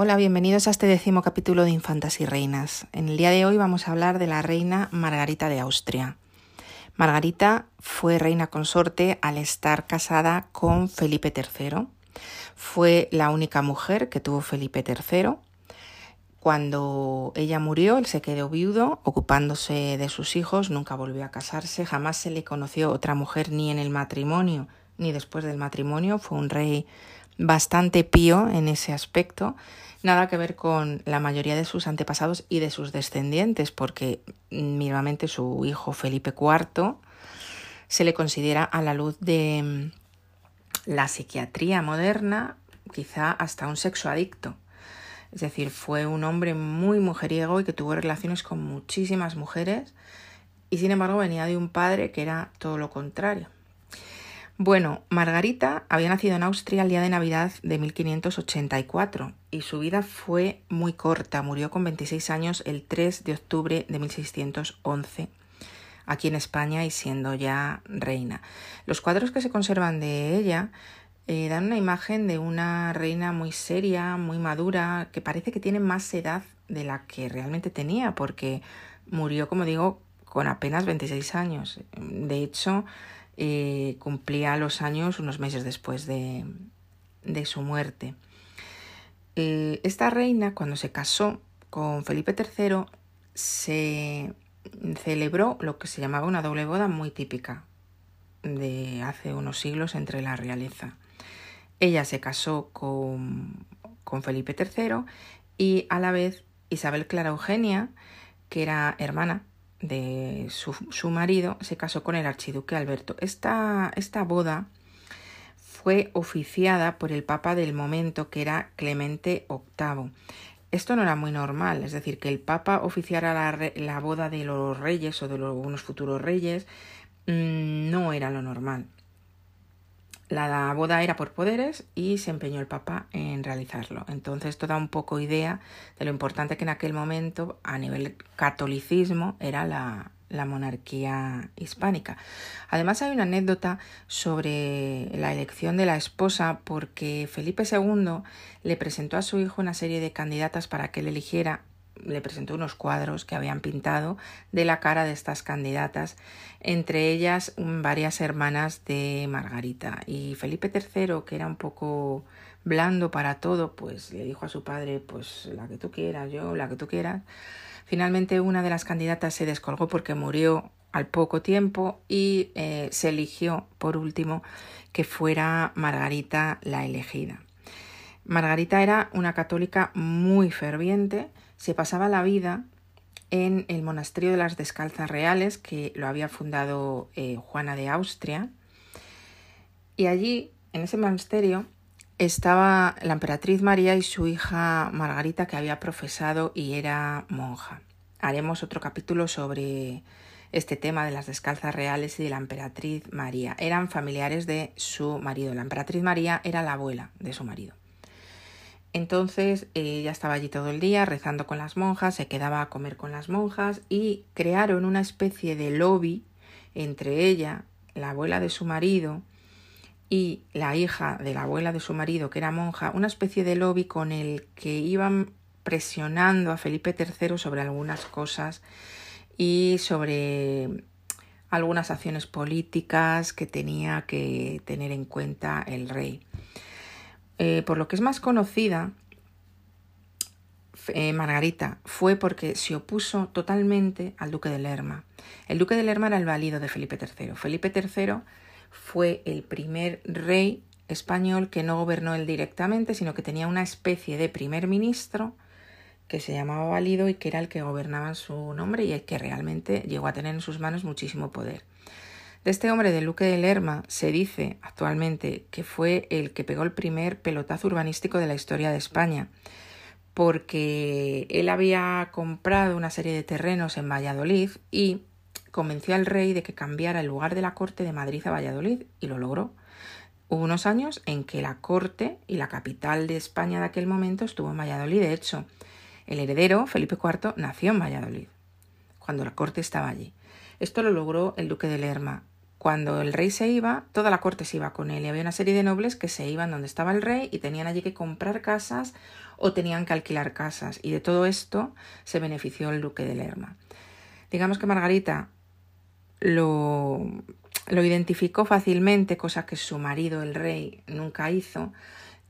Hola, bienvenidos a este décimo capítulo de Infantas y Reinas. En el día de hoy vamos a hablar de la reina Margarita de Austria. Margarita fue reina consorte al estar casada con Felipe III. Fue la única mujer que tuvo Felipe III. Cuando ella murió, él se quedó viudo, ocupándose de sus hijos, nunca volvió a casarse, jamás se le conoció otra mujer ni en el matrimonio ni después del matrimonio. Fue un rey bastante pío en ese aspecto nada que ver con la mayoría de sus antepasados y de sus descendientes, porque mínimamente su hijo Felipe IV se le considera a la luz de mm, la psiquiatría moderna quizá hasta un sexo adicto. Es decir, fue un hombre muy mujeriego y que tuvo relaciones con muchísimas mujeres y sin embargo venía de un padre que era todo lo contrario. Bueno, Margarita había nacido en Austria el día de Navidad de 1584 y su vida fue muy corta. Murió con 26 años el 3 de octubre de 1611 aquí en España y siendo ya reina. Los cuadros que se conservan de ella eh, dan una imagen de una reina muy seria, muy madura, que parece que tiene más edad de la que realmente tenía, porque murió, como digo, con apenas 26 años. De hecho, eh, cumplía los años unos meses después de, de su muerte. Eh, esta reina, cuando se casó con Felipe III, se celebró lo que se llamaba una doble boda muy típica de hace unos siglos entre la realeza. Ella se casó con, con Felipe III y a la vez Isabel Clara Eugenia, que era hermana de su, su, marido se casó con el archiduque Alberto. Esta, esta boda fue oficiada por el papa del momento, que era Clemente VIII. Esto no era muy normal, es decir, que el papa oficiara la, la boda de los reyes o de unos futuros reyes mmm, no era lo normal. La boda era por poderes y se empeñó el Papa en realizarlo. Entonces esto da un poco idea de lo importante que en aquel momento a nivel catolicismo era la, la monarquía hispánica. Además hay una anécdota sobre la elección de la esposa porque Felipe II le presentó a su hijo una serie de candidatas para que él eligiera le presentó unos cuadros que habían pintado de la cara de estas candidatas, entre ellas varias hermanas de Margarita. Y Felipe III, que era un poco blando para todo, pues le dijo a su padre, pues la que tú quieras, yo, la que tú quieras. Finalmente una de las candidatas se descolgó porque murió al poco tiempo y eh, se eligió por último que fuera Margarita la elegida. Margarita era una católica muy ferviente, se pasaba la vida en el monasterio de las Descalzas Reales, que lo había fundado eh, Juana de Austria. Y allí, en ese monasterio, estaba la emperatriz María y su hija Margarita, que había profesado y era monja. Haremos otro capítulo sobre este tema de las descalzas reales y de la emperatriz María. Eran familiares de su marido. La emperatriz María era la abuela de su marido. Entonces ella estaba allí todo el día rezando con las monjas, se quedaba a comer con las monjas y crearon una especie de lobby entre ella, la abuela de su marido, y la hija de la abuela de su marido, que era monja, una especie de lobby con el que iban presionando a Felipe III sobre algunas cosas y sobre algunas acciones políticas que tenía que tener en cuenta el rey. Eh, por lo que es más conocida, eh, Margarita, fue porque se opuso totalmente al duque de Lerma. El duque de Lerma era el valido de Felipe III. Felipe III fue el primer rey español que no gobernó él directamente, sino que tenía una especie de primer ministro que se llamaba Valido y que era el que gobernaba en su nombre y el que realmente llegó a tener en sus manos muchísimo poder. Este hombre de Luque de Lerma se dice actualmente que fue el que pegó el primer pelotazo urbanístico de la historia de España, porque él había comprado una serie de terrenos en Valladolid y convenció al rey de que cambiara el lugar de la corte de Madrid a Valladolid y lo logró. Hubo unos años en que la corte y la capital de España de aquel momento estuvo en Valladolid. De hecho, el heredero, Felipe IV, nació en Valladolid, cuando la corte estaba allí. Esto lo logró el duque de Lerma. Cuando el rey se iba, toda la corte se iba con él y había una serie de nobles que se iban donde estaba el rey y tenían allí que comprar casas o tenían que alquilar casas y de todo esto se benefició el duque de Lerma. Digamos que Margarita lo, lo identificó fácilmente, cosa que su marido, el rey, nunca hizo,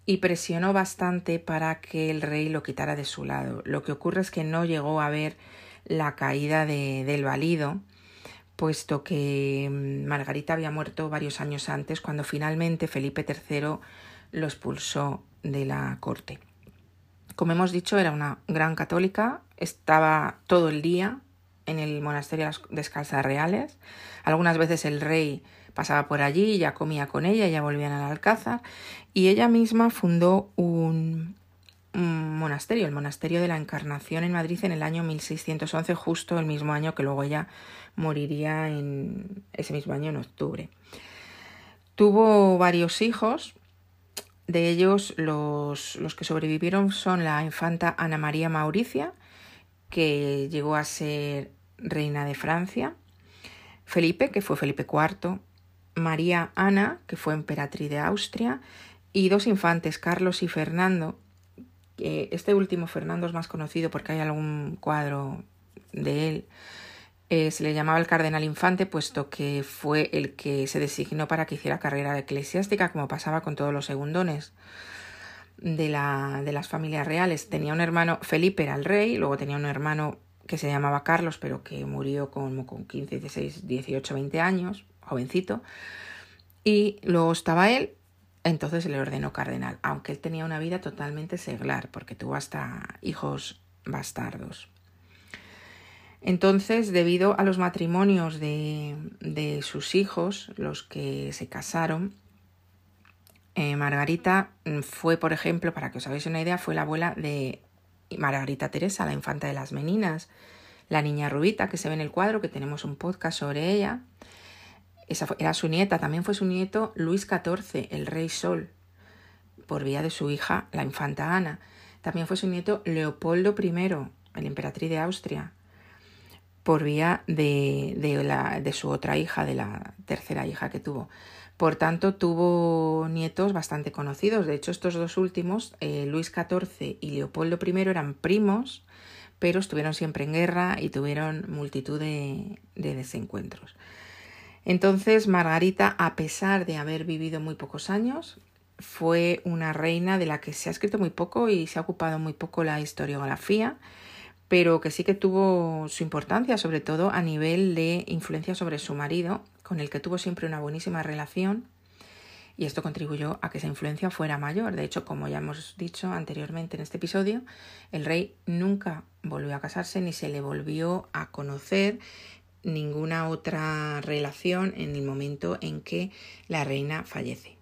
y presionó bastante para que el rey lo quitara de su lado. Lo que ocurre es que no llegó a ver la caída de, del valido, puesto que mm, Margarita había muerto varios años antes, cuando finalmente Felipe III lo expulsó de la corte. Como hemos dicho, era una gran católica, estaba todo el día en el monasterio de las Descalzas Reales. Algunas veces el rey pasaba por allí, ya comía con ella, ya volvían al Alcázar, y ella misma fundó un, un monasterio, el Monasterio de la Encarnación en Madrid en el año 1611, justo el mismo año que luego ella moriría en ese mismo año en octubre. Tuvo varios hijos, de ellos los, los que sobrevivieron son la infanta Ana María Mauricia, que llegó a ser reina de Francia, Felipe, que fue Felipe IV, María Ana, que fue emperatriz de Austria, y dos infantes, Carlos y Fernando, este último Fernando es más conocido porque hay algún cuadro de él. Eh, se le llamaba el cardenal infante, puesto que fue el que se designó para que hiciera carrera eclesiástica, como pasaba con todos los segundones de, la, de las familias reales. Tenía un hermano, Felipe era el rey, luego tenía un hermano que se llamaba Carlos, pero que murió como con 15, 16, 18, 20 años, jovencito. Y luego estaba él, entonces le ordenó cardenal, aunque él tenía una vida totalmente seglar, porque tuvo hasta hijos bastardos. Entonces, debido a los matrimonios de, de sus hijos, los que se casaron, eh, Margarita fue, por ejemplo, para que os hagáis una idea, fue la abuela de Margarita Teresa, la infanta de las Meninas, la niña Rubita, que se ve en el cuadro, que tenemos un podcast sobre ella, esa era su nieta, también fue su nieto Luis XIV, el rey Sol, por vía de su hija, la infanta Ana. También fue su nieto Leopoldo I, el emperatriz de Austria, por vía de, de, la, de su otra hija, de la tercera hija que tuvo. Por tanto, tuvo nietos bastante conocidos. De hecho, estos dos últimos, eh, Luis XIV y Leopoldo I, eran primos, pero estuvieron siempre en guerra y tuvieron multitud de, de desencuentros. Entonces, Margarita, a pesar de haber vivido muy pocos años, fue una reina de la que se ha escrito muy poco y se ha ocupado muy poco la historiografía, pero que sí que tuvo su importancia, sobre todo a nivel de influencia sobre su marido, con el que tuvo siempre una buenísima relación, y esto contribuyó a que esa influencia fuera mayor. De hecho, como ya hemos dicho anteriormente en este episodio, el rey nunca volvió a casarse ni se le volvió a conocer ninguna otra relación en el momento en que la reina fallece.